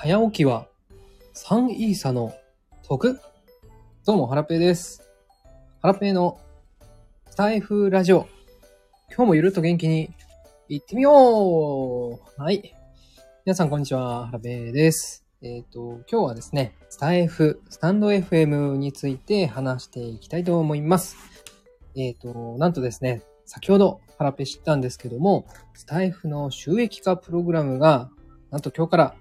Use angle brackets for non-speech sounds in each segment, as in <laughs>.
早起きは3イーサの得どうも、ハラペーです。ハラペーのスタイフラジオ。今日もゆるっと元気に行ってみようはい。皆さん、こんにちは。ハラペーです。えっ、と、今日はですね、スタイフ、スタンド FM について話していきたいと思います。えっ、と、なんとですね、先ほどハラペ知ったんですけども、スタイフの収益化プログラムが、なんと今日から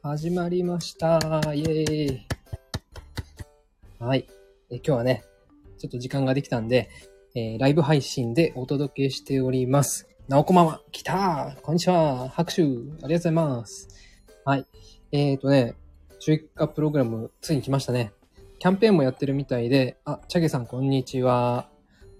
始まりました。イェーイ。はい。え今日はね、ちょっと時間ができたんで、えーライブ配信でお届けしております。なおこまま、来たこんにちは拍手ありがとうございます。はい。えっ、ー、とね、収益化プログラム、ついに来ましたね。キャンペーンもやってるみたいで、あ、チャゲさんこんにちは。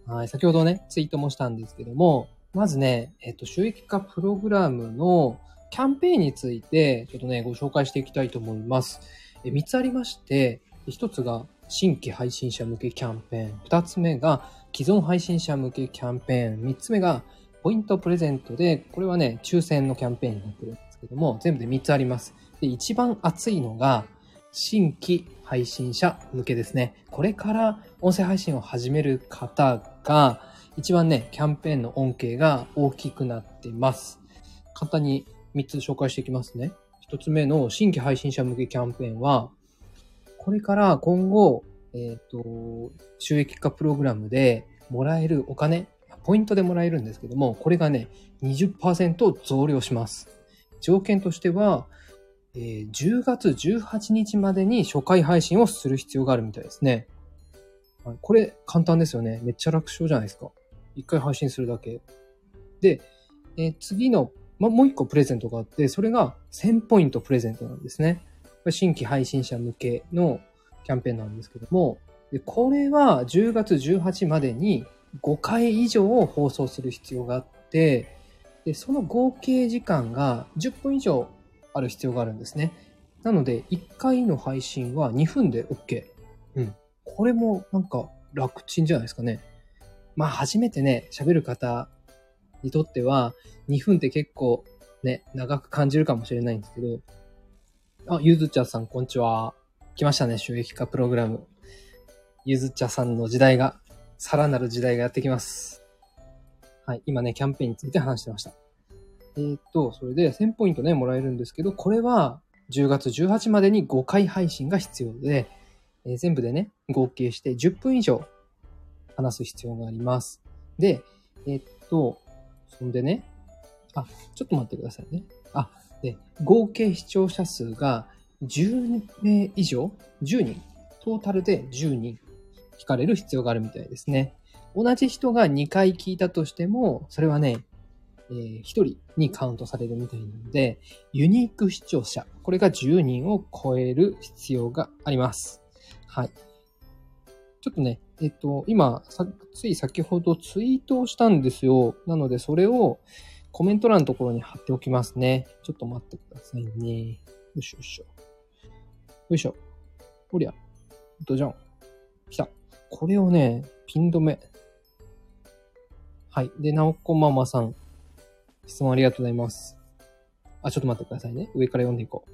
はい、先ほどね、ツイートもしたんですけども、まずね、えっ、と、収益化プログラムのキャンペーンについて、ちょっとね、ご紹介していきたいと思います。え3つありまして、1つが新規配信者向けキャンペーン、2つ目が既存配信者向けキャンペーン、3つ目がポイントプレゼントで、これはね、抽選のキャンペーンになってるんですけども、全部で3つあります。で、一番熱いのが、新規配信者向けですね。これから音声配信を始める方が、一番ね、キャンペーンの恩恵が大きくなってます。簡単に3つ紹介していきますね。1つ目の新規配信者向けキャンペーンは、これから今後、えっ、と、収益化プログラムでもらえるお金、ポイントでもらえるんですけども、これがね、20%増量します。条件としては、えー10月18日までに初回配信をする必要があるみたいですね。これ簡単ですよね。めっちゃ楽勝じゃないですか。一回配信するだけ。で、えー次の、ま、もう一個プレゼントがあって、それが1000ポイントプレゼントなんですね。新規配信者向けのキャンペーンなんですけども、でこれは10月18までに5回以上を放送する必要があって、でその合計時間が10分以上ある必要があるんですね。なので、1回の配信は2分で OK。うん。これもなんか楽ちんじゃないですかね。まあ、初めてね、喋る方にとっては、2分って結構ね、長く感じるかもしれないんですけど、あ、ゆずちゃさん、こんにちは。来ましたね、収益化プログラム。ゆずちゃさんの時代が、さらなる時代がやってきます。はい、今ね、キャンペーンについて話してました。えーっと、それで1000ポイントね、もらえるんですけど、これは10月18までに5回配信が必要で、えー全部でね、合計して10分以上話す必要があります。で、えーっと、そんでね、あ、ちょっと待ってくださいね。あ、で、合計視聴者数が10名以上 ?10 人トータルで10人聞かれる必要があるみたいですね。同じ人が2回聞いたとしても、それはね、えー1人にカウントされるみたいなので、ユニーク視聴者、これが10人を超える必要があります。はい。ちょっとね、えっと、今、さつい先ほどツイートをしたんですよ。なので、それをコメント欄のところに貼っておきますね。ちょっと待ってくださいね。よいしょよいしょ。よいしょ。おりゃ。どじゃん。来た。これをね、ピン止め。はい。で、なおこママさん。質問ありがとうございます。あ、ちょっと待ってくださいね。上から読んでいこう。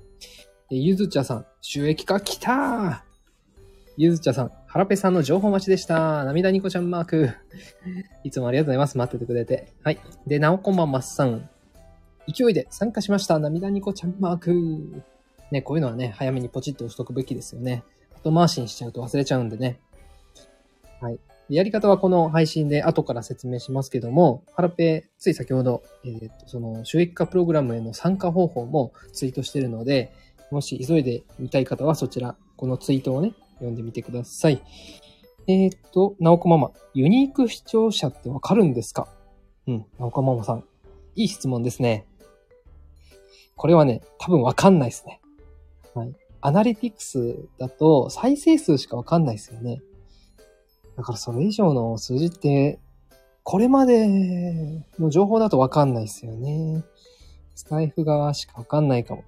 えゆずちゃさん、収益化来たーゆずちゃさん、はらぺさんの情報待ちでした。涙ニコちゃんマーク。<laughs> いつもありがとうございます。待っててくれて。はい。で、なおこままさん。勢いで参加しました。涙ニコちゃんマーク。ね、こういうのはね、早めにポチッと押しとくべきですよね。後回しにしちゃうと忘れちゃうんでね。はい。やり方はこの配信で後から説明しますけども、ハラペ、つい先ほど、えーと、その収益化プログラムへの参加方法もツイートしているので、もし急いで見たい方はそちら、このツイートをね、読んでみてください。えっ、と、なおこママ、ユニーク視聴者ってわかるんですか？うん、なおこママさん。いい質問ですね。これはね、多分わかんないですね。はい。アナリティクスだと再生数しかわかんないですよね。だからそれ以上の数字って、これまでの情報だとわかんないですよね。スタイフ側しかわかんないかも。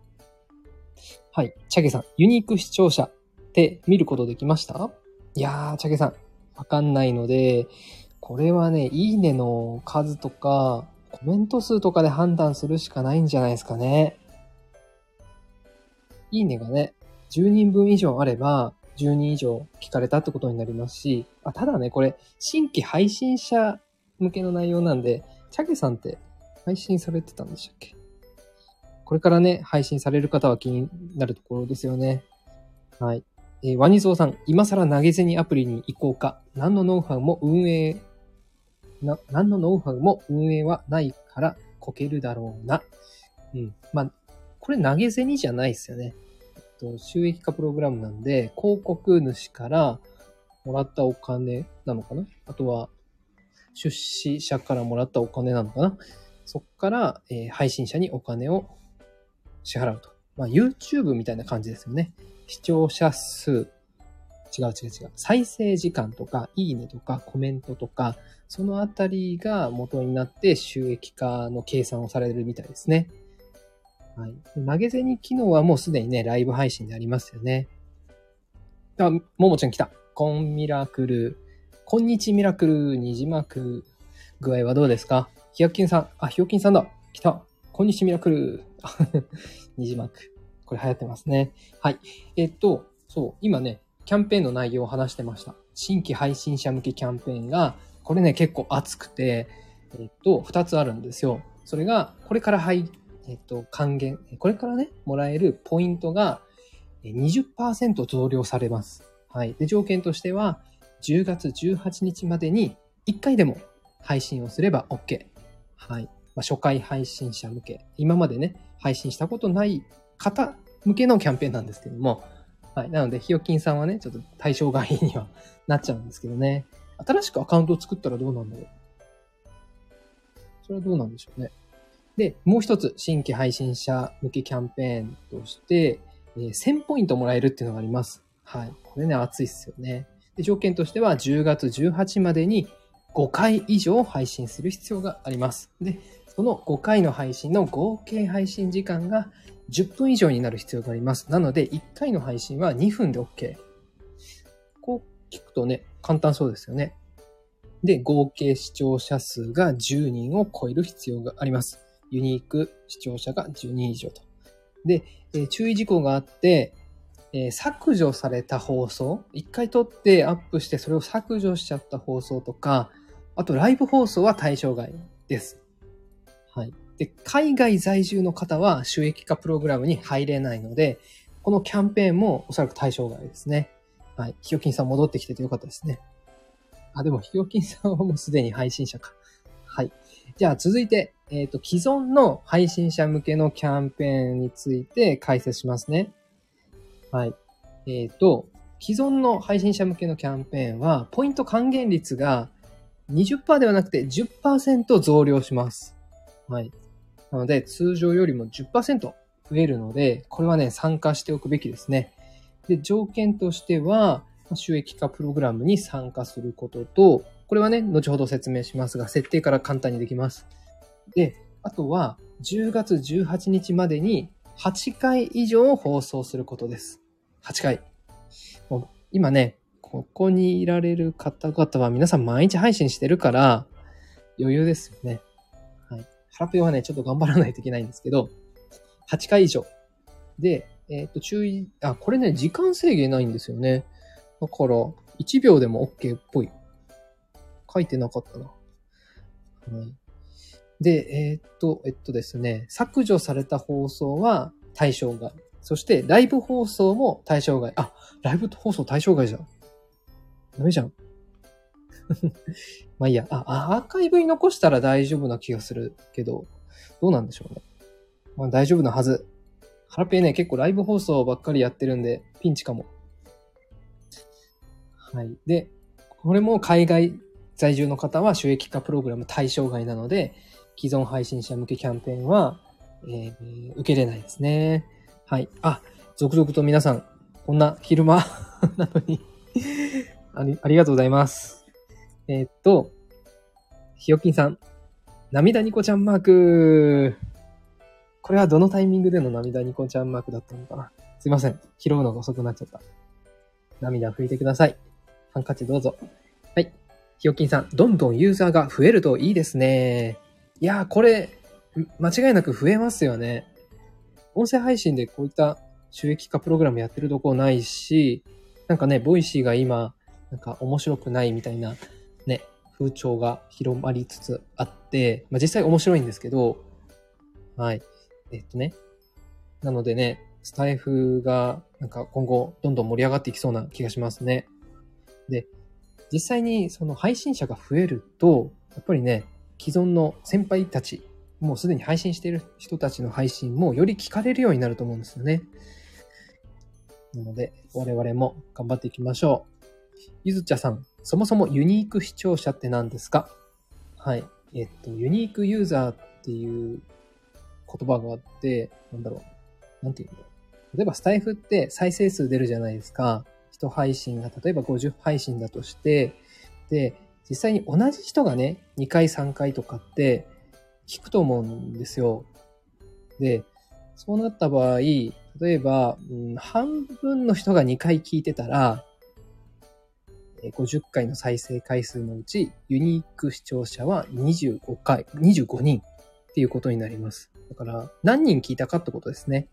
はい。チャゲさん、ユニーク視聴者って見ることできました？いやー、チャゲさん、わかんないので、これはね、いいねの数とか、コメント数とかで判断するしかないんじゃないですかね。いいねがね、10人分以上あれば、10人以上聞かれたってことになりますし、あただね、これ、新規配信者向けの内容なんで、チャゲさんって配信されてたんでしたっけ？これからね、配信される方は気になるところですよね。はい。えー、ワニゾウさん、今更投げ銭アプリに行こうか。何のノウハウも運営、な、何のノウハウも運営はないからこけるだろうな。うん。まあ、これ投げ銭じゃないですよね。えっと、収益化プログラムなんで、広告主からもらったお金なのかな？あとは、出資者からもらったお金なのかな？そっから、えー、配信者にお金を支払うと。まあ、YouTube みたいな感じですよね。視聴者数、違う違う違う。再生時間とか、いいねとか、コメントとか、そのあたりが元になって収益化の計算をされるみたいですね。はい。投げ銭機能はもうすでにね、ライブ配信でありますよね。あ、ももちゃん来た。コンミラクル。こんにちミラクル。にじまく。具合はどうですか？ひよきんさん。あ、ひよきんさんだ。来た。こんにちミラクル。<laughs> にじまく。これ流行ってますね。はい。えっと、そう、今ね、キャンペーンの内容を話してました。新規配信者向けキャンペーンが、これね、結構熱くて、えっと、二つあるんですよ。それが、これから入、えっと、還元、これからね、もらえるポイントが20%増量されます。はい。で、条件としては、10月18日までに1回でも配信をすれば OK。はい。まあ、初回配信者向け。今までね、配信したことない方向けのキャンペーンなんですけども、はい。なので、ひよきんさんはね、ちょっと対象外にはなっちゃうんですけどね。新しくアカウントを作ったらどうなんだろう。それはどうなんでしょうね。で、もう一つ、新規配信者向けキャンペーンとして、えー、1000ポイントもらえるっていうのがあります。はい。これね、熱いっすよね。で、条件としては、10月18までに5回以上配信する必要があります。で、その5回の配信の合計配信時間が10分以上になる必要があります。なので、1回の配信は2分で OK。こう聞くとね、簡単そうですよね。で、合計視聴者数が10人を超える必要があります。ユニーク視聴者が10人以上と。で、えー、注意事項があって、えー、削除された放送、一回撮ってアップしてそれを削除しちゃった放送とか、あとライブ放送は対象外です。で、海外在住の方は収益化プログラムに入れないので、このキャンペーンもおそらく対象外ですね。はい。ひよきんさん戻ってきててよかったですね。あ、でもひよきんさんはもうすでに配信者か。はい。じゃあ続いて、えっ、ー、と、既存の配信者向けのキャンペーンについて解説しますね。はい。えっ、ー、と、既存の配信者向けのキャンペーンは、ポイント還元率が20%ではなくて10%増量します。はい。なので、通常よりも10%増えるので、これはね、参加しておくべきですね。で、条件としては、収益化プログラムに参加することと、これはね、後ほど説明しますが、設定から簡単にできます。で、あとは、10月18日までに8回以上放送することです。8回。もう今ね、ここにいられる方々は皆さん毎日配信してるから余裕ですよね。ハラペはね、ちょっと頑張らないといけないんですけど、8回以上。で、えっ、ー、と、注意、あ、これね、時間制限ないんですよね。だから、1秒でも OK っぽい。書いてなかったな。はい。で、えっ、と、えっとですね、削除された放送は対象外。そして、ライブ放送も対象外。あ、ライブ放送対象外じゃん。ダメじゃん。<laughs> まあいいや。あ、アーカイブに残したら大丈夫な気がするけど、どうなんでしょうね。まあ大丈夫なはず。ハラペーね、結構ライブ放送ばっかりやってるんで、ピンチかも。はい。で、これも海外在住の方は収益化プログラム対象外なので、既存配信者向けキャンペーンは、えー、受けれないですね。はい。あ、続々と皆さん、こんな昼間 <laughs> なのにあり、ありがとうございます。えー、っと、ひよきんさん、涙ニコちゃんマーク。これはどのタイミングでの涙ニコちゃんマークだったのかな？すいません。拾うのが遅くなっちゃった。涙拭いてください。ハンカチどうぞ。はい。ひよきんさん、どんどんユーザーが増えるといいですね。いやー、これ、間違いなく増えますよね。音声配信でこういった収益化プログラムやってるとこないし、なんかね、 Voicy が今、なんか面白くないみたいな、風潮が広まりつつあって、まあ実際面白いんですけど、はい。えっとね。なのでね、スタエフがなんか今後どんどん盛り上がっていきそうな気がしますね。で、実際にその配信者が増えると、やっぱりね、既存の先輩たち、もうすでに配信している人たちの配信もより聞かれるようになると思うんですよね。なので、我々も頑張っていきましょう。ゆずちゃさん、そもそもユニーク視聴者って何ですか？はい。えっと、ユニークユーザーっていう言葉があって、なんだろう。なんていうの例えばスタイフって再生数出るじゃないですか。一配信が例えば50配信だとして、で、実際に同じ人がね、2回3回とかって聞くと思うんですよ。で、そうなった場合、例えば、うん、半分の人が2回聞いてたら、50回の再生回数のうち、ユニーク視聴者は25回、25人っていうことになります。だから、何人聞いたかってことですね。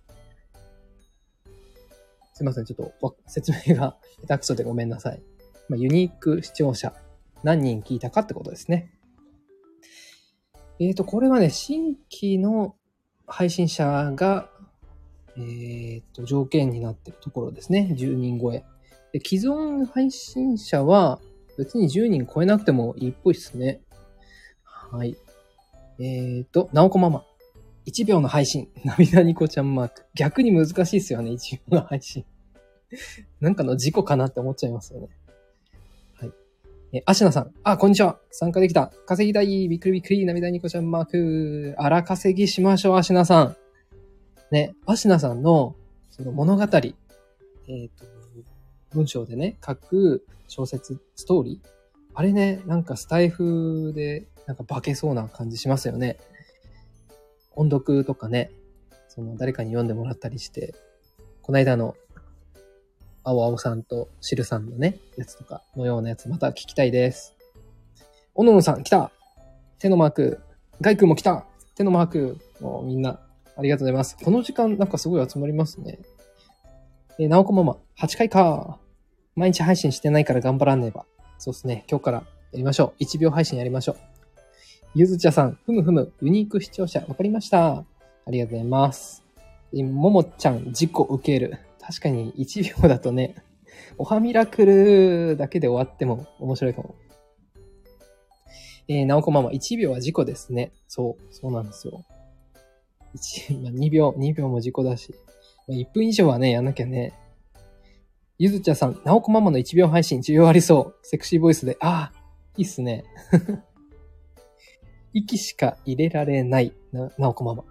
すいません、ちょっと説明が <laughs> 下手くそでごめんなさい。まあ、ユニーク視聴者、何人聞いたかってことですね。えっ、と、これはね、新規の配信者が、えっ、と、条件になってるところですね。10人超え。で既存配信者は別に10人超えなくてもいいっぽいですね。はい。えっ、と、なおこママ。1秒の配信。<laughs> 涙ニコちゃんマーク。逆に難しいですよね、1秒の配信。<laughs> なんかの事故かなって思っちゃいますよね。はい。え、アシナさん。あ、こんにちは。参加できた。稼ぎたい。びっくりびっくり。涙ニコちゃんマーク。あら稼ぎしましょう、アシナさん。ね、アシナさんの、その物語。えっ、と、文章でね、書く小説、ストーリー。あれね、なんかスタイフで、なんか化けそうな感じしますよね。音読とかね、その誰かに読んでもらったりして、この間の、青青さんとシルさんのね、やつとかのようなやつまた聞きたいです。おののさん来た手のマーク。ガイ君も来た手のマーク。もうみんな、ありがとうございます。この時間なんかすごい集まりますね。えー、なおこママ、8回か。毎日配信してないから頑張らねば。そうですね。今日からやりましょう。1秒配信やりましょう。ゆずちゃさん、ふむふむ、ユニーク視聴者、わかりました。ありがとうございます。ももちゃん、事故受ける。確かに1秒だとね、おはミラクルだけで終わっても面白いかも。えー、なおこママ、1秒は事故ですね。そう、そうなんですよ。1、まあ、2秒、2秒も事故だし。まあ1分以上はね、やんなきゃね。ゆずちゃさん、なおこママの1秒配信、需要ありそう。セクシーボイスで。ああ、いいっすね。<laughs> 息しか入れられないな、なおこママ。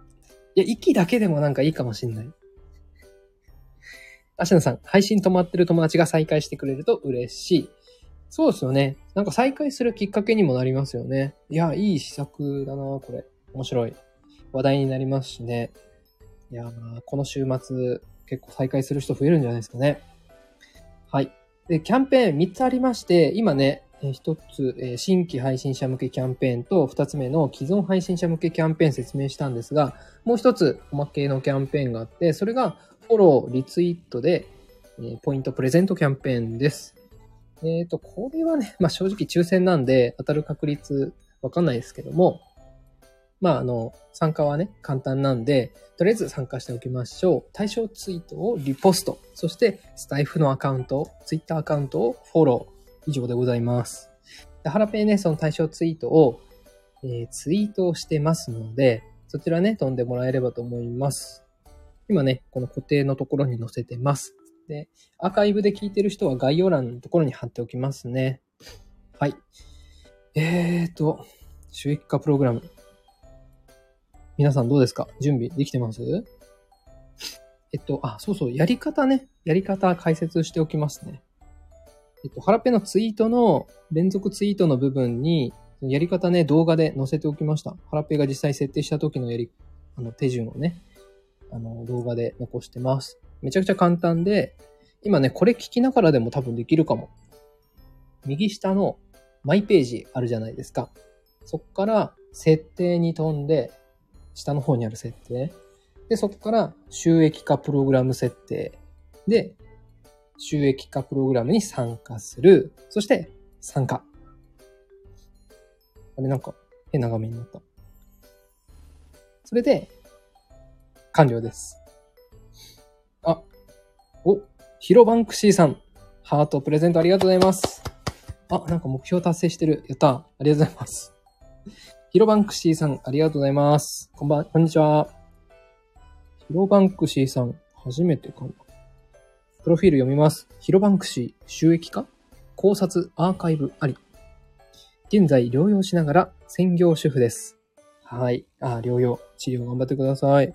いや、息だけでもなんかいいかもしんない。アシナさん、配信止まってる友達が再開してくれると嬉しい。そうですよね。なんか再開するきっかけにもなりますよね。いや、いい施策だな、これ。面白い。話題になりますしね。いや、この週末、結構再開する人増えるんじゃないですかね。はい。で、キャンペーン3つありまして、今ね、えー一つ、新規配信者向けキャンペーンと、二つ目の既存配信者向けキャンペーン説明したんですが、もう一つおまけのキャンペーンがあって、それがフォロー、リツイートで、ポイントプレゼントキャンペーンです。えっ、と、これはね、まあ正直抽選なんで当たる確率わかんないですけども、まああの、参加はね、簡単なんで、とりあえず参加しておきましょう。対象ツイートをリポスト、そしてスタイフのアカウント、ツイッターアカウントをフォロー。以上でございます。でハラペイね、その対象ツイートを、えーツイートしてますので、そちらね、飛んでもらえればと思います。今ね、この固定のところに載せてます。で、アーカイブで聞いてる人は概要欄のところに貼っておきますね。はい。えーと、収益化プログラム。皆さんどうですか？準備できてます？えっと、あ、そうそう、やり方ね。やり方解説しておきますね。えっと、ハラペのツイートの連続ツイートの部分に、やり方ね、動画で載せておきました。ハラペが実際設定した時のやり、あの、手順をね、あの、動画で残してます。めちゃくちゃ簡単で、今ね、これ聞きながらでも多分できるかも。右下のマイページあるじゃないですか。そこから設定に飛んで、下の方にある設定。で、そこから収益化プログラム設定。で、収益化プログラムに参加する。そして、参加。あれなんか変な画面になった。それで、完了です。あ、お、ヒロバンクシーさん。ハートプレゼントありがとうございます。あ、なんか目標達成してる。やった。ありがとうございます。ヒロバンクシーさん、ありがとうございます。こんばん、こんにちは。ヒロバンクシーさん、初めてかな。プロフィール読みます。ヒロバンクシー、収益化？考察、アーカイブあり。現在、療養しながら専業主婦です。はい。あ、療養、治療頑張ってください。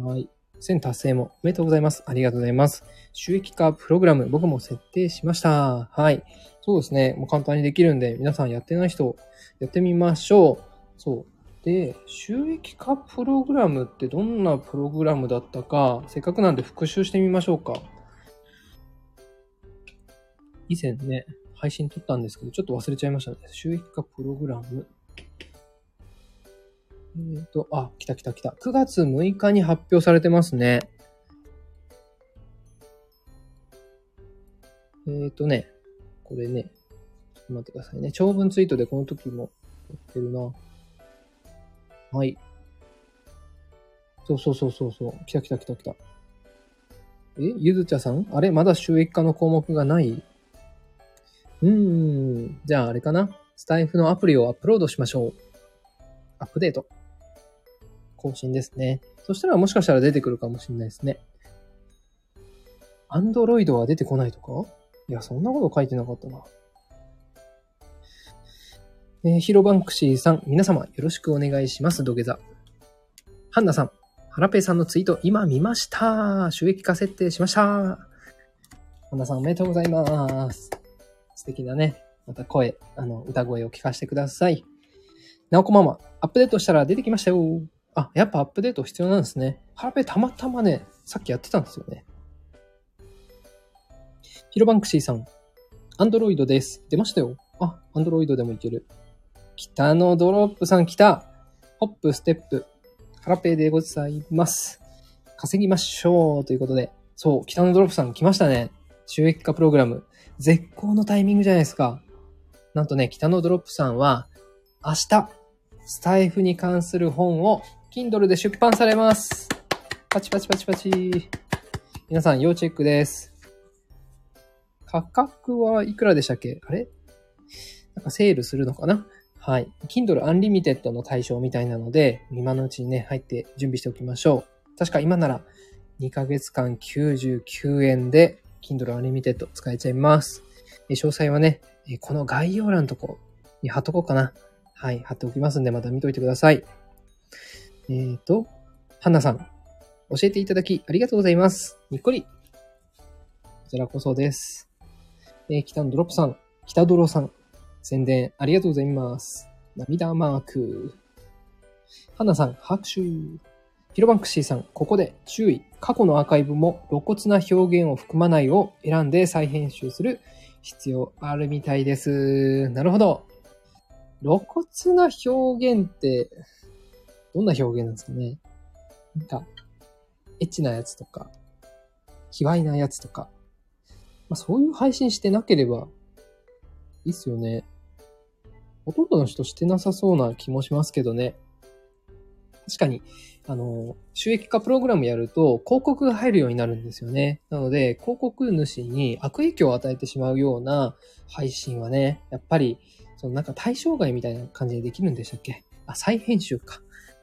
はい。1000達成もおめでとうございます。ありがとうございます。収益化プログラム、僕も設定しました。はい。そうですね。もう簡単にできるんで、皆さんやってない人、やってみましょう。そう。で、収益化プログラムってどんなプログラムだったか、せっかくなんで復習してみましょうか。以前ね、配信撮ったんですけど、ちょっと忘れちゃいましたね。収益化プログラム。えっ、と、あ、来た来た来た。9月6日に発表されてますね。えっ、とね、これね、ちょっと待ってくださいね。長文ツイートでこの時もやってるな。はい。そうそうそうそうそう。来た来た来た来た。え？ゆずちゃさん？あれ？まだ収益化の項目がない？うーん。じゃああれかな？スタイフのアプリをアップロードしましょう。アップデート。更新ですね。そしたらもしかしたら出てくるかもしれないですね。アンドロイドは出てこないとか？いや、そんなこと書いてなかったな。えー、ヒロバンクシーさん、皆様よろしくお願いします。土下座。ハンナさん、ハラペイさんのツイート、今見ました。収益化設定しました。ハンナさん、おめでとうございます。素敵なね、また声、あの、歌声を聞かせてください。なおこママ、アップデートしたら出てきましたよ。あ、やっぱアップデート必要なんですね。ハラペイたまたまね、さっきやってたんですよね。ヒロバンクシーさん、 Android です。出ましたよ。あ、 Android でもいける。北のドロップさん来た。ホップ、ステップ、ハラペイでございます。稼ぎましょうということで。そう、北のドロップさん来ましたね。収益化プログラム。絶好のタイミングじゃないですか。なんとね、北のドロップさんは、明日、スタエフに関する本を Kindle で出版されます。パチパチパチパチ。皆さん要チェックです。価格はいくらでしたっけ？あれ？なんかセールするのかな？はい。Kindle Unlimited の対象みたいなので、今のうちにね、入って準備しておきましょう。確か今なら2ヶ月間99円で Kindle Unlimited 使えちゃいます。詳細はね、この概要欄のとこに貼っとこうかな。はい。貼っておきますんで、また見といてください。えっ、ー、と、ハンナさん。教えていただきありがとうございます。にっこり。こちらこそです。えー、北のドロップさん、北ドロさん、宣伝ありがとうございます。涙マーク。ハンナさん、拍手。ヒロバンクシーさん、ここで注意。過去のアーカイブも露骨な表現を含まないを選んで再編集する必要あるみたいです。なるほど。露骨な表現って、どんな表現なんですかねなんか、エッチなやつとか、卑猥なやつとか、まあ、そういう配信してなければいいっすよね。ほとんどの人してなさそうな気もしますけどね。確かに、あの、収益化プログラムやると広告が入るようになるんですよね。なので、広告主に悪影響を与えてしまうような配信はね、やっぱり、そのなんか対象外みたいな感じでできるんでしたっけ？あ、再編集か。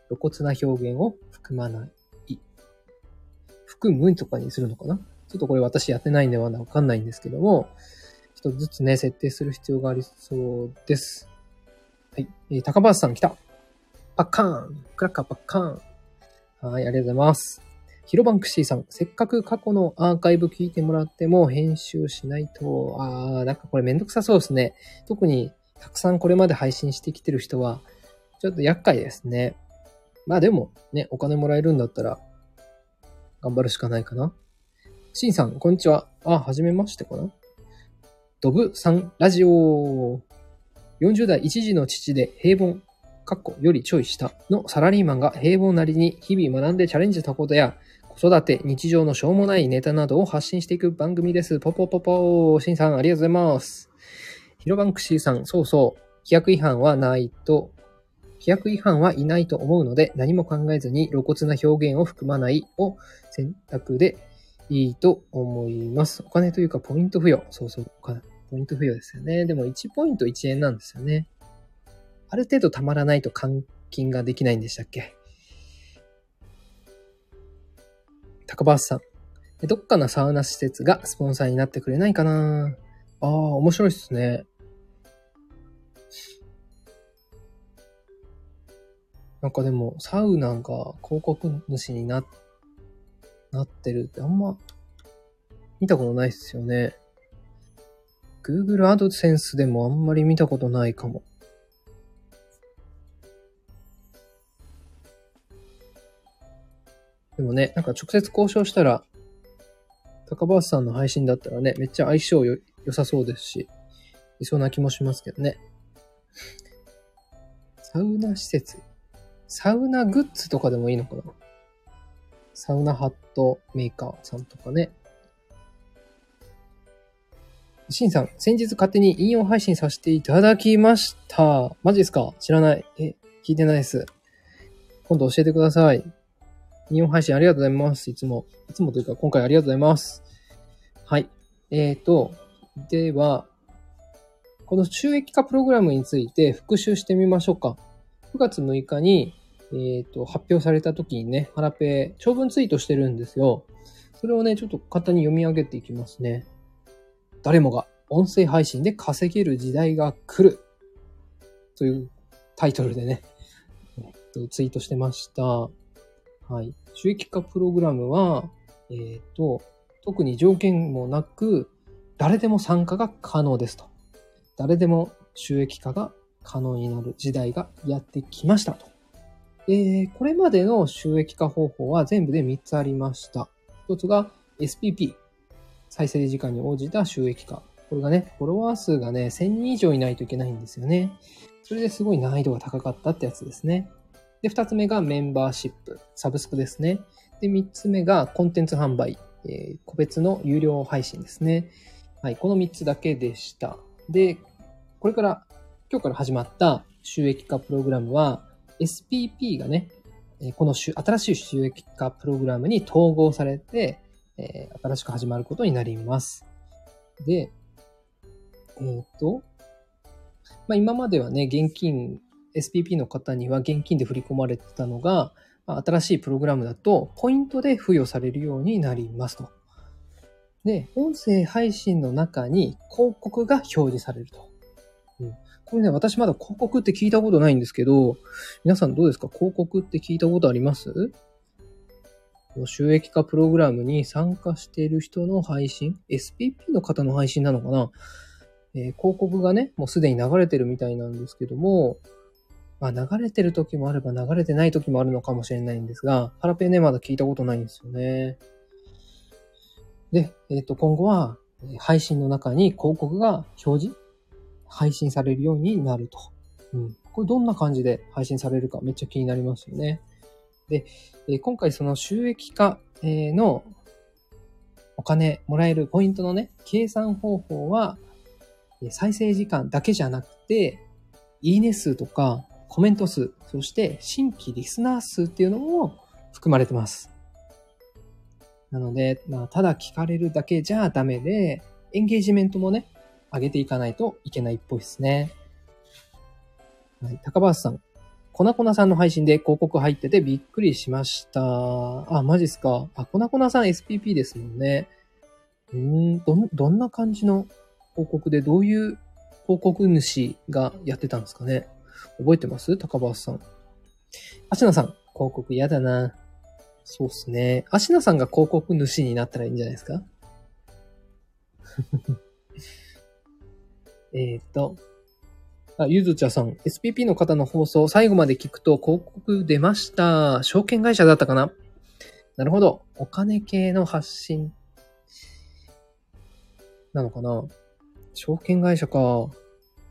露骨な表現を含まない。含むとかにするのかな？ちょっとこれ私やってないんでまだわかんないんですけども、一つずつね、設定する必要がありそうです。はい。えー、高橋さん来た。パッカーン。クラッカーパッカーン。はい、ありがとうございます。ヒロバンクシーさん、せっかく過去のアーカイブ聞いてもらっても編集しないと、あー、なんかこれめんどくさそうですね。特にたくさんこれまで配信してきてる人は、ちょっと厄介ですね。まあでも、ね、お金もらえるんだったら、頑張るしかないかな。シンさん、こんにちは。あ、はじめましてかな？ドブさん、ラジオ。40代一児の父で平凡、かっこよりちょい下のサラリーマンが平凡なりに日々学んでチャレンジしたことや、子育て、日常のしょうもないネタなどを発信していく番組です。ポポポポー。しんさん、ありがとうございます。ヒロバンクシーさん、そうそう。規約違反はないと、規約違反はいないと思うので、何も考えずに露骨な表現を含まないを選択でいいと思います。お金というかポイント付与。そうそう、お金ポイント付与ですよね。でも1ポイント1円なんですよね。ある程度たまらないと換金ができないんでしたっけ？高橋さん。どっかのサウナ施設がスポンサーになってくれないかな？ああ、面白いっすね。なんかでも、サウナが広告主になっ、なってるってあんま見たことないっすよね。Google AdSense でもあんまり見たことないかも。でもね、なんか直接交渉したら、高橋さんの配信だったらね、めっちゃ相性よ良さそうですし、いそうな気もしますけどね。サウナ施設？サウナグッズとかでもいいのかな？サウナハットメーカーさんとかね。シンさん、先日勝手に引用配信させていただきました。マジですか？知らない。え、聞いてないです。今度教えてください。引用配信ありがとうございます。いつも。いつもというか、今回ありがとうございます。はい。えーと、では、この収益化プログラムについて復習してみましょうか。9月6日に、えーと、発表された時にね、ハラペ長文ツイートしてるんですよ。それをね、ちょっと簡単に読み上げていきますね。誰もが音声配信で稼げる時代が来る。というタイトルでね、えっとツイートしてました。はい。収益化プログラムは、えっ、と、特に条件もなく、誰でも参加が可能ですと。誰でも収益化が可能になる時代がやってきましたと。え、これまでの収益化方法は全部で3つありました。1つが SPP。再生時間に応じた収益化。これがね、フォロワー数がね、1000人以上いないといけないんですよね。それですごい難易度が高かったってやつですね。で、2つ目がメンバーシップ。サブスクですね。で、3つ目がコンテンツ販売。えー個別の有料配信ですね。はい、この3つだけでした。で、これから、今日から始まった収益化プログラムは、SPP がね、この新しい収益化プログラムに統合されて、え新しく始まることになります。で、えっ、と、まあ、今まではね、現金、SPP の方には現金で振り込まれてたのが、まあ新しいプログラムだと、ポイントで付与されるようになりますと。で、音声配信の中に広告が表示されると。これね、私まだ広告って聞いたことないんですけど、皆さんどうですか？広告って聞いたことあります？収益化プログラムに参加している人の配信 ?SPP の方の配信なのかな、えー広告がね、もうすでに流れてるみたいなんですけども、まあ流れてる時もあれば流れてない時もあるのかもしれないんですが、ハラペーね、まだ聞いたことないんですよね。で、えっ、と、今後は、配信の中に広告が表示配信されるようになると。うん。これどんな感じで配信されるかめっちゃ気になりますよね。で、え今回その収益化えのお金もらえるポイントのね、計算方法は、再生時間だけじゃなくて、いいね数とかコメント数、そして新規リスナー数っていうのも含まれてます。なので、まあ、ただ聞かれるだけじゃダメで、エンゲージメントもね、上げていかないといけないっぽいですね。はい、高橋さん。コナコナさんの配信で広告入っててびっくりしました。あ、マジっすか。あ、コナコナさん SPP ですもんね。うーん、ど、どんな感じの広告でどういう広告主がやってたんですかね。覚えてます？高橋さん。アシナさん、広告嫌だな。そうっすね。アシナさんが広告主になったらいいんじゃないですか？<laughs> えっと。あ、ゆずちゃさん。SPP の方の放送、最後まで聞くと広告出ました。証券会社だったかな？なるほど。お金系の発信。なのかな？証券会社か。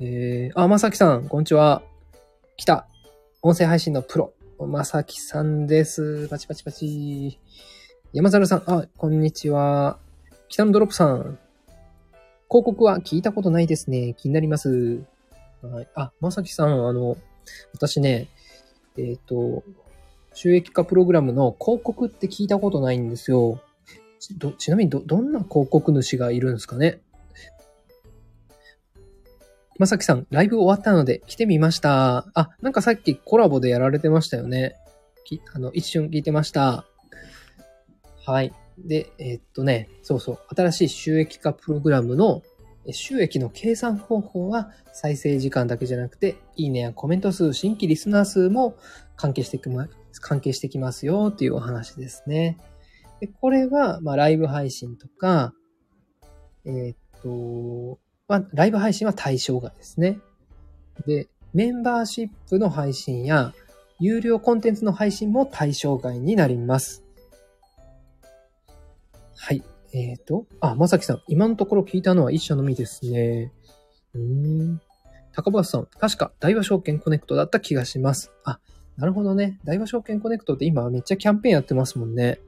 えー、あ、まさきさん、こんにちは。来た。音声配信のプロ、まさきさんです。パチパチパチ。山猿さん、あ、こんにちは。北野ドロップさん。広告は聞いたことないですね。気になります。はい。あ、まさきさん、あの、私ね、えっ、と、収益化プログラムの広告って聞いたことないんですよ。ちどちなみにど、どんな広告主がいるんですかね？まさきさん、ライブ終わったので来てみました。あ、なんかさっきコラボでやられてましたよね。きあの、一瞬聞いてました。はい。で、えーっとね、そうそう、新しい収益化プログラムの収益の計算方法は再生時間だけじゃなくて、いいねやコメント数、新規リスナー数も関係してきま関係してきますよっていうお話ですね。でこれは、まあ、ライブ配信とか、えーっと、まあ、ライブ配信は対象外ですね。で、メンバーシップの配信や、有料コンテンツの配信も対象外になります。はい。えっ、と、あ、まさきさん、今のところ聞いたのは一社のみですね。うーん。高橋さん、確か大和証券コネクトだった気がします。あ、なるほどね。大和証券コネクトって今めっちゃキャンペーンやってますもんね。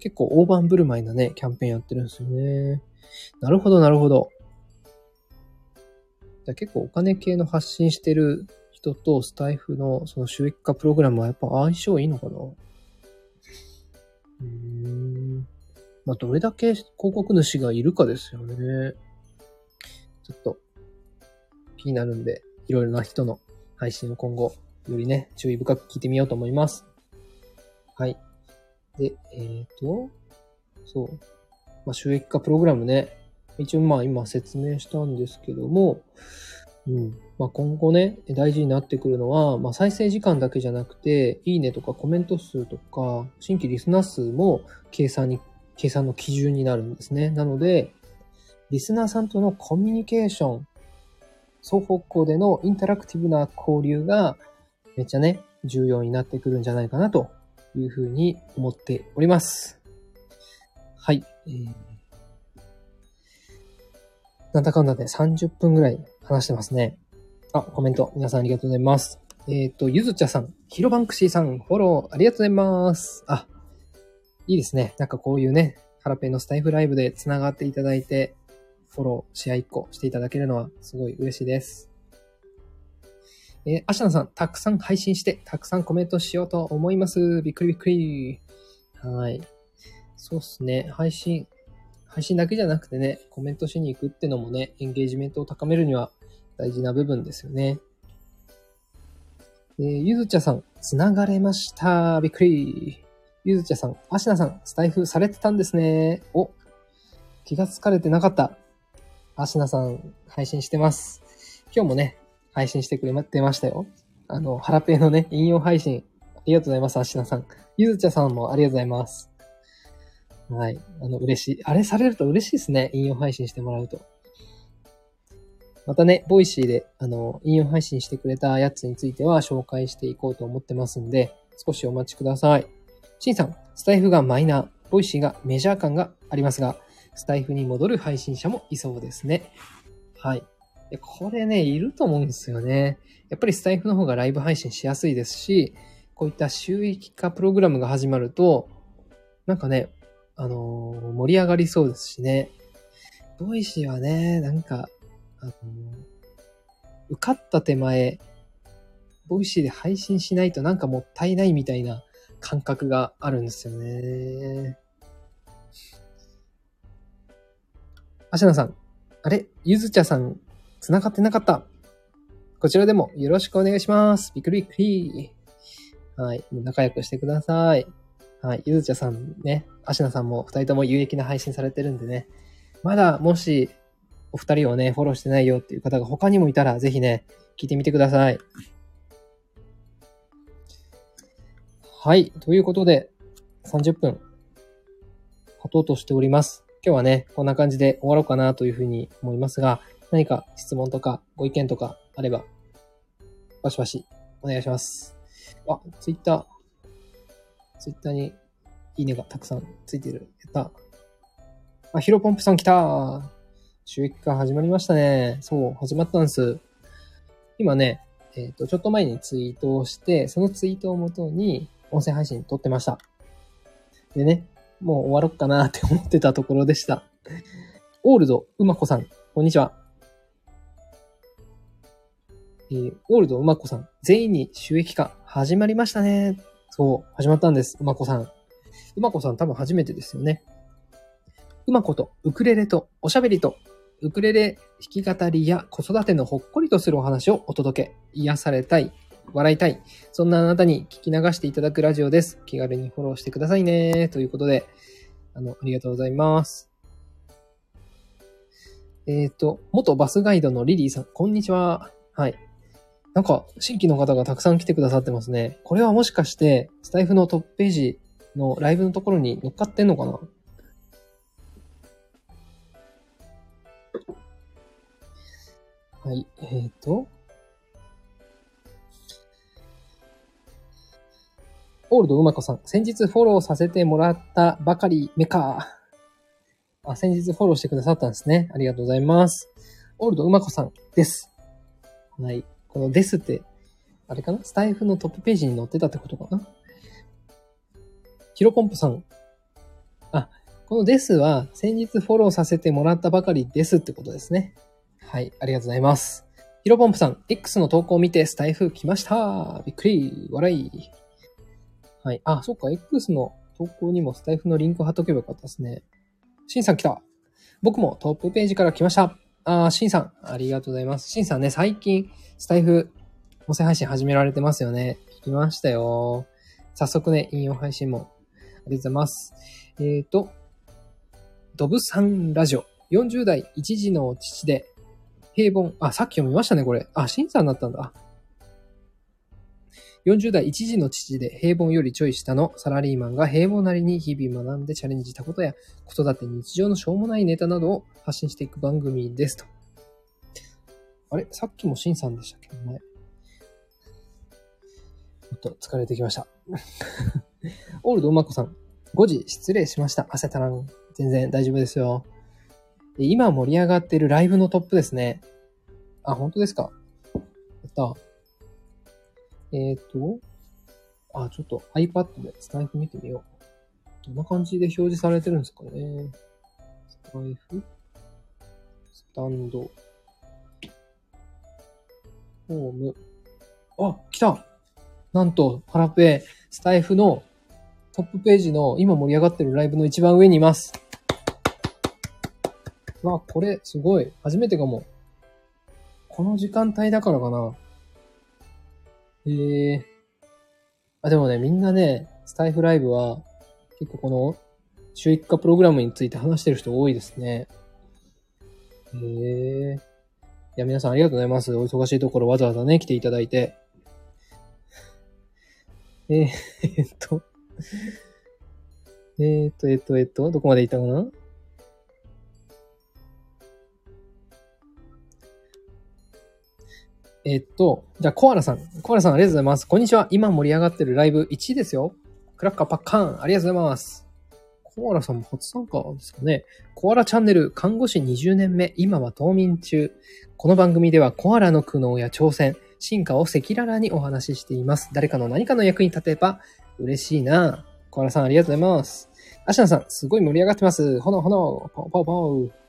結構大盤振る舞いなね、キャンペーンやってるんですよね。なるほど、なるほど。じゃ結構お金系の発信してる人とスタイフのその収益化プログラムはやっぱ相性いいのかな？うーん。まあ、どれだけ広告主がいるかですよね。ちょっと気になるんで、いろいろな人の配信を今後、よりね、注意深く聞いてみようと思います。はい。で、えっ、と、そう。まあ、収益化プログラムね。一応まあ今説明したんですけども、うん。まあ今後ね、大事になってくるのは、まあ再生時間だけじゃなくて、いいねとかコメント数とか、新規リスナー数も計算に、計算の基準になるんですね。なので、リスナーさんとのコミュニケーション、双方向でのインタラクティブな交流がめっちゃね、重要になってくるんじゃないかなというふうに思っております。はい。えーなんだかんだで30分ぐらい話してますね。あ、コメント、皆さんありがとうございます。えっ、と、ゆずちゃさん、ヒロバンクシーさん、フォローありがとうございます。あ、いいですね。なんかこういうね、ハラペンのスタイフライブで繋がっていただいて、フォロー、シェア1個していただけるのはすごい嬉しいです。えーアシャナさん、たくさん配信して、たくさんコメントしようと思います。びっくりびっくり。はい。そうっすね。配信、配信だけじゃなくてね、コメントしに行くってのもね、エンゲージメントを高めるには大事な部分ですよね。えーゆずちゃさん、つながれました。びっくり。ゆずちゃさん、あしなさん、スタイフされてたんですね。お、気がつかれてなかった。あしなさん、配信してます。今日もね、配信してくれてましたよ。あの、ハラペイのね、引用配信、ありがとうございます、あしなさん。ゆずちゃさんもありがとうございます。はい。あの、嬉しい。あれされると嬉しいですね。引用配信してもらうと。またね、 Voicyで、あの、引用配信してくれたやつについては紹介していこうと思ってますんで、少しお待ちください。シンさん、スタエフがマイナー、 Voicyがメジャー感がありますが、スタエフに戻る配信者もいそうですね。はい。これね、いると思うんですよね。やっぱりスタエフの方がライブ配信しやすいですし、こういった収益化プログラムが始まると、なんかね、あのー盛り上がりそうですしね。 Voicyはね、なんか、あのー受かった手前、 Voicyで配信しないとなんかもったいないみたいな感覚があるんですよね。アシナさん、あれ？ゆずちゃさん、繋がってなかった。こちらでもよろしくお願いします。びっくりびっくり。はい。仲良くしてください。はい。ゆずちゃさんね、アシナさんも二人とも有益な配信されてるんでね。まだもし、お二人をね、フォローしてないよっていう方が他にもいたら、ぜひね、聞いてみてください。はい。ということで、30分、経とうとしております。今日はね、こんな感じで終わろうかなというふうに思いますが、何か質問とかご意見とかあれば、バシバシお願いします。あ、ツイッター、ツイッターにいいねがたくさんついてる。やった。あ、ヒロポンプさん来た収益化始まりましたね。そう、始まったんです。今ね、えっ、と、ちょっと前にツイートをして、そのツイートをもとに音声配信撮ってました。でね、もう終わろっかなって思ってたところでした。オールドうまこさん、こんにちは。えーオールドうまこさん、全員に収益化始まりましたね。そう、始まったんです、うまこさん。うまこさん多分初めてですよね。うまこと、ウクレレとおしゃべりと、ウクレレ弾き語りや子育てのほっこりとするお話をお届け、癒されたい、笑いたい、そんなあなたに聞き流していただくラジオです。気軽にフォローしてくださいね。ということで、あの、ありがとうございます。えっ、と、元バスガイドのリリーさん、こんにちは。はい。なんか、新規の方がたくさん来てくださってますね。これはもしかして、スタイフのトップページのライブのところに乗っかってんのかな？はい、えっ、ー、と。オールドうまこさん、先日フォローさせてもらったばかりめか。あ、先日フォローしてくださったんですね。ありがとうございます。オールドうまこさんです。はい。このですって、あれかな？スタイフのトップページに載ってたってことかな？ヒロポンプさん。あ、このですは先日フォローさせてもらったばかりですってことですね。はい、ありがとうございます。ヒロポンプさん、X の投稿を見てスタイフ来ました。びっくり、笑い。はい。あ、そっか、X の投稿にもスタイフのリンク貼っとけばよかったですね。シンさん来た。僕もトップページから来ました。あー、シンさん、ありがとうございます。シンさんね、最近、スタイフ、音声配信始められてますよね。聞きましたよ。早速ね、引用配信も、ありがとうございます。えーと、ドブさんラジオ、40代一児の父で、平凡、あ、さっき読みましたね、これ。あ、シンさんだったんだ。40代一児の父で平凡よりちょい下のサラリーマンが平凡なりに日々学んでチャレンジしたことや子育て日常のしょうもないネタなどを発信していく番組ですと。あれ？さっきもシンさんでしたけどね。ちょっと疲れてきました。<laughs> オールドうまこさん。5時失礼しました。汗たらん。全然大丈夫ですよ。今盛り上がってるライブのトップですね。あ、本当ですか？やった。えっ、ー、と、あ、ちょっと iPad でスタイフ見てみよう。どんな感じで表示されてるんですかね。スタイフ？スタンド。ホーム。あ、来たなんと、ハラペ、スタイフのトップページの今盛り上がってるライブの一番上にいます。わ、これ、すごい。初めてかも。この時間帯だからかな。へえ。あ、でもね、みんなね、スタイフライブは、結構この、収益化プログラムについて話してる人多いですね。へえ。いや、皆さんありがとうございます。お忙しいところわざわざね、来ていただいて。えー、えっと。えーっと、えっと、えっと、どこまで行ったかな？えっと、じゃあ、コアラさん。コアラさんありがとうございます。こんにちは。今盛り上がってるライブ1位ですよ。クラッカーパッカン。ありがとうございます。コアラさんも初参加ですかね。コアラチャンネル、看護師20年目、今は冬眠中。この番組ではコアラの苦悩や挑戦、進化を赤裸々にお話ししています。誰かの何かの役に立てば嬉しいな。コアラさんありがとうございます。アシナさん、すごい盛り上がってます。ほのほの、ポウポウポウ。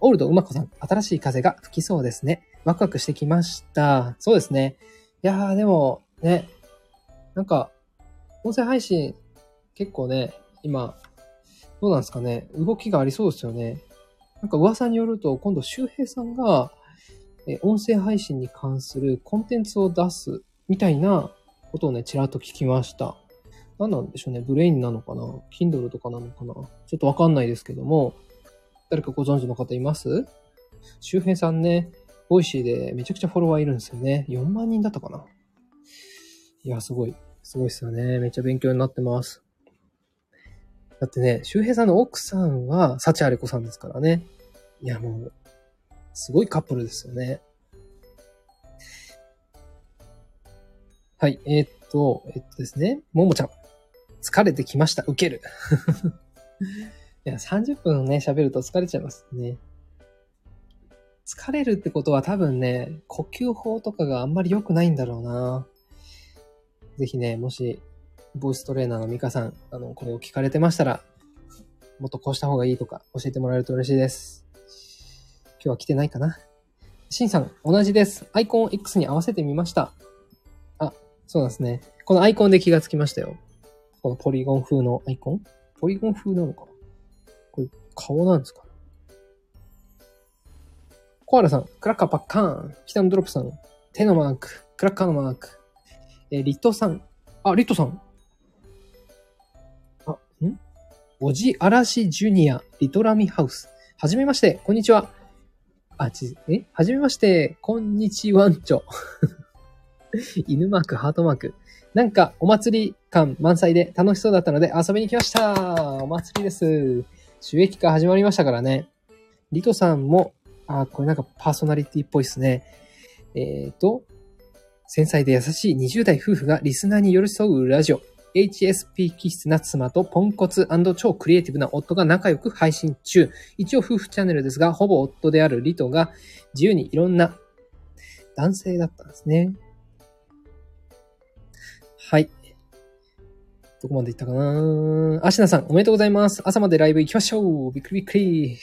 オールドうまこさん、新しい風が吹きそうですね。ワクワクしてきました。そうですね。いやー、でも、ね、なんか、音声配信、結構ね、今、どうなんですかね、動きがありそうですよね。なんか噂によると、今度、周平さんが、え音声配信に関するコンテンツを出す、みたいなことをね、ちらっと聞きました。何なんでしょうね。ブレインなのかな ?Kindle とかなのかな？ちょっとわかんないですけども、誰かご存知の方います？周平さんね、 Voicyでめちゃくちゃフォロワーいるんですよね。4万人だったかな？いや、すごい。すごいですよね。めっちゃ勉強になってます。だってね、周平さんの奥さんは、幸あれ子さんですからね。いや、もう、すごいカップルですよね。はい、えー、っと、えっとですね、ももちゃん。疲れてきました。受ける。や、30分ね、喋ると疲れちゃいますね。疲れるってことは多分ね、呼吸法とかがあんまり良くないんだろうな。ぜひね、もし、ボイストレーナーのミカさん、あの、これを聞かれてましたら、もっとこうした方がいいとか教えてもらえると嬉しいです。今日は来てないかなシンさん、同じです。アイコン X に合わせてみました。あ、そうなんですね。このアイコンで気がつきましたよ。このポリゴン風のアイコン？ポリゴン風なのかな、顔なんですかコアラさん、クラッカーパッカーン。北野ドロップさん、手のマーク、クラッカーのマーク。えーリトさん、あ、リトさん。あ、ん？おじあらしジュニア、リトラミハウス。はじめまして、こんにちは。あ、ち、え？はじめまして、こんにちはんちょ。<laughs> 犬マーク、ハートマーク。なんか、お祭り感満載で楽しそうだったので遊びに来ました。お祭りです。収益化始まりましたからね。リトさんも、あ、これなんかパーソナリティっぽいですね。えっ、と、繊細で優しい20代夫婦がリスナーに寄り添うラジオ。HSP 気質な妻とポンコツ超クリエイティブな夫が仲良く配信中。一応夫婦チャンネルですが、ほぼ夫であるリトが自由にいろんな男性だったんですね。どこまで行ったかな？アシナさん、おめでとうございます。朝までライブ行きましょう。びっくりびっくり。い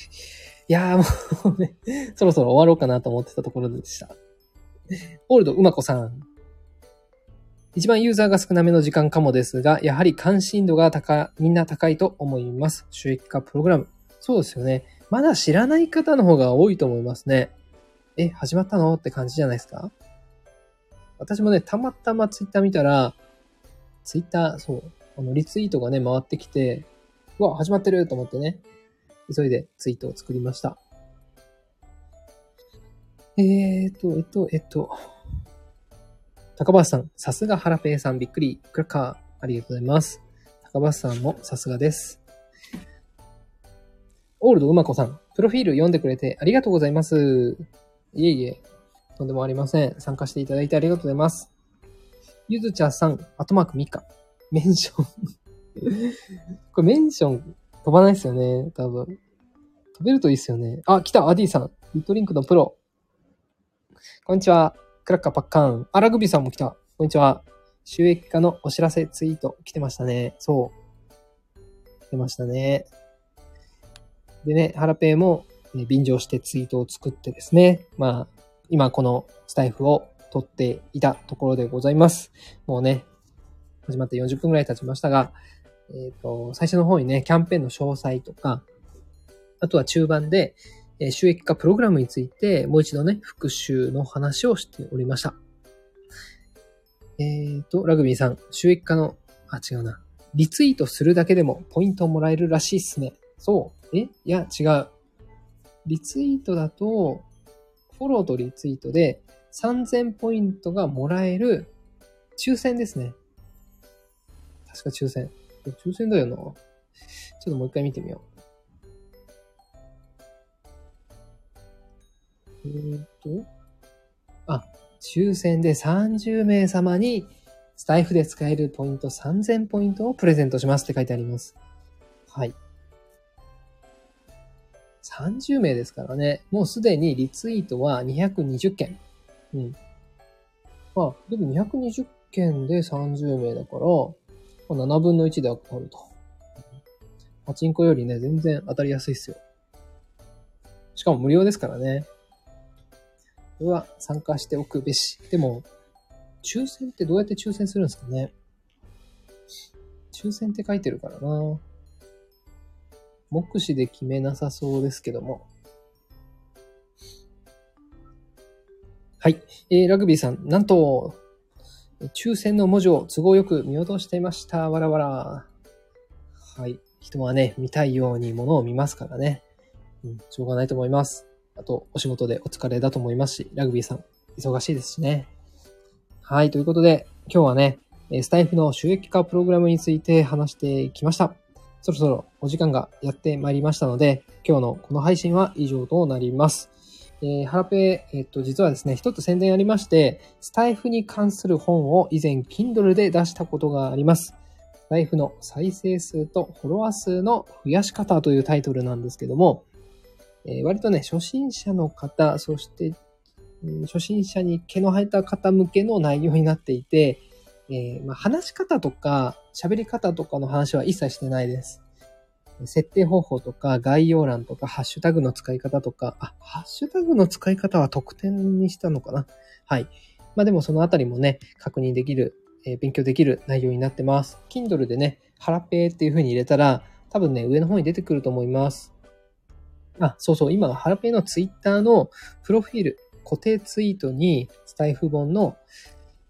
やーもうね、<laughs> そろそろ終わろうかなと思ってたところでした。オールドうまこさん。一番ユーザーが少なめの時間かもですが、やはり関心度が高、みんな高いと思います。収益化プログラム。そうですよね。まだ知らない方の方が多いと思いますね。え、始まったの？って感じじゃないですか？私もね、たまたまツイッター見たら、ツイッター、そう、あの、リツイートがね、回ってきて、うわ、始まってると思ってね、急いでツイートを作りました。えーと、えっと、えっと、高橋さん、さすがハラペーさん、びっくり、クラッカー、ありがとうございます。高橋さんもさすがです。オールドうまこさん、プロフィール読んでくれてありがとうございます。いえいえ、とんでもありません。参加していただいてありがとうございます。ゆずちゃさん、アトマークミカ。メンション。<laughs> これメンション飛ばないですよね、多分。飛べるといいですよね。あ、来た、アディさん。リットリンクのプロ。こんにちは。クラッカーパッカーン。あ、ラグビーさんも来た。こんにちは。収益化のお知らせツイート来てましたね。そう。来てましたね。でね、ハラペーも、ね、便乗してツイートを作ってですね。まあ、今このスタイフを撮っていたところでございます。もうね、始まって40分くらい経ちましたが、えっ、と、最初の方にね、キャンペーンの詳細とか、あとは中盤で、え収益化プログラムについて、もう一度ね、復習の話をしておりました。えっ、と、ラグビーさん、収益化の、あ、違うな。リツイートするだけでもポイントをもらえるらしいっすね。そうえ？いや、違う。リツイートだと、フォローとリツイートで3000ポイントがもらえる抽選ですね。確か抽選。抽選だよな。ちょっともう一回見てみよう。えーっと、あ、抽選で30名様にスタイフで使えるポイント3000ポイントをプレゼントしますって書いてあります。はい。30名ですからね。もうすでにリツイートは220件。うん。まあ、でも220件で30名だから、7分の1で当たると。パチンコよりね、全然当たりやすいっすよ。しかも無料ですからね。これは参加しておくべし。でも、抽選ってどうやって抽選するんですかね抽選って書いてるからな。目視で決めなさそうですけども。はい。えー、ラグビーさん、なんと、抽選の文字を都合よく見落としていました。わらわら。はい。人はね、見たいようにものを見ますからね。うん、しょうがないと思います。あと、お仕事でお疲れだと思いますし、ラグビーさん、忙しいですしね。はい。ということで、今日はね、スタイフの収益化プログラムについて話してきました。そろそろお時間がやってまいりましたので、今日のこの配信は以上となります。えーハラペえっと、実はですね、一つ宣伝ありまして、スタイフに関する本を以前、Kindle で出したことがあります。スタイフの再生数とフォロワー数の増やし方というタイトルなんですけども、えー割とね、初心者の方、そして、うん初心者に毛の生えた方向けの内容になっていて、えーまあ、話し方とか喋り方とかの話は一切してないです。設定方法とか概要欄とかハッシュタグの使い方とか、あ、ハッシュタグの使い方は特典にしたのかな？はい。まあでもそのあたりもね、確認できる、えー勉強できる内容になってます。Kindle でね、ハラペーっていう風に入れたら、多分ね、上の方に出てくると思います。あ、そうそう、今、ハラペーの Twitter のプロフィール、固定ツイートに、スタイフ本の、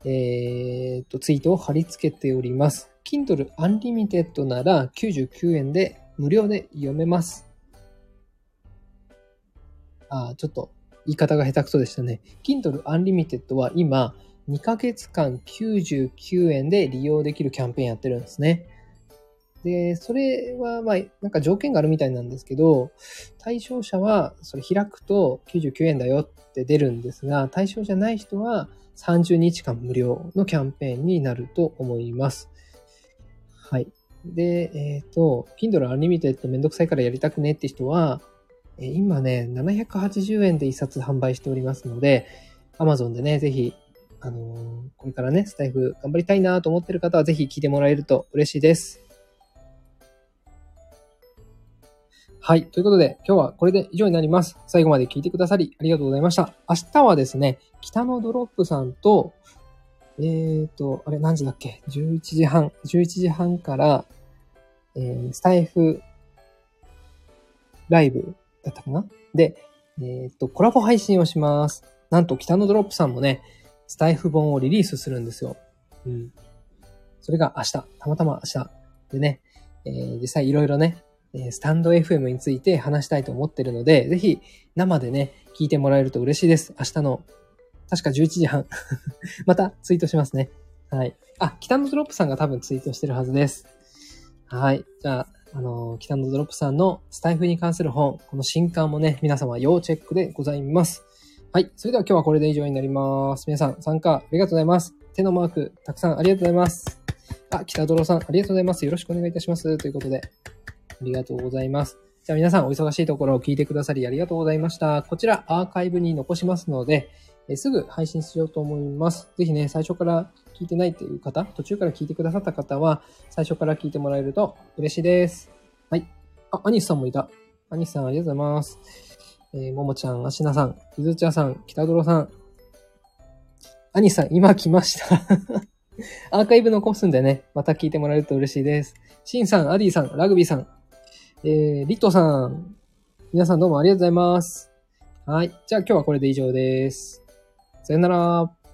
えー、と、ツイートを貼り付けております。Kindle Unlimited なら99円で無料で読めます。あ、ちょっと言い方が下手くそでしたね。Kindle Unlimited は今、2ヶ月間99円で利用できるキャンペーンやってるんですね。で、それは、まあ、なんか条件があるみたいなんですけど、対象者はそれ開くと99円だよって出るんですが、対象じゃない人は30日間無料のキャンペーンになると思います。はい。で、えっ、と、Kindle Unlimited めんどくさいからやりたくねって人は、え今ね、780円で一冊販売しておりますので、Amazon でね、ぜひ、あのーこれからね、スタイフ頑張りたいなと思ってる方はぜひ聞いてもらえると嬉しいです。はい。ということで、今日はこれで以上になります。最後まで聞いてくださりありがとうございました。明日はですね、北のドロップさんと、えーと、あれ何時だっけ ?11 時半。11時半から、えースタイフライブだったかな？で、えーと、コラボ配信をします。なんと北のドロップさんもね、スタイフ本をリリースするんですよ。うん。それが明日。たまたま明日。でね、えー実際いろいろね、えースタンド FM について話したいと思ってるので、ぜひ生でね、聞いてもらえると嬉しいです。明日の、確か11時半。<laughs> またツイートしますね。はい。あ、北のドロップさんが多分ツイートしてるはずです。はい。じゃあ、あの北のドロップさんのスタイフに関する本、この新刊もね、皆様要チェックでございます。はい。それでは今日はこれで以上になります。皆さん参加ありがとうございます。手のマーク、たくさんありがとうございます。あ、北ドロさん、ありがとうございます。よろしくお願いいたします。ということで、ありがとうございます。じゃあ皆さんお忙しいところを聞いてくださりありがとうございました。こちらアーカイブに残しますので、えすぐ配信しようと思います。ぜひね、最初から聞いてないっていう方、途中から聞いてくださった方は、最初から聞いてもらえると嬉しいです。はい。あ、アニスさんもいた。アニスさんありがとうございます。えー、ももちゃん、アシナさん、ゆずちゃさん、北泥さん。アニスさん、今来ました。<laughs> アーカイブ残すんでね、また聞いてもらえると嬉しいです。シンさん、アディさん、ラグビーさん、えー、リトさん、皆さんどうもありがとうございます。はい。じゃあ今日はこれで以上です。さよなら。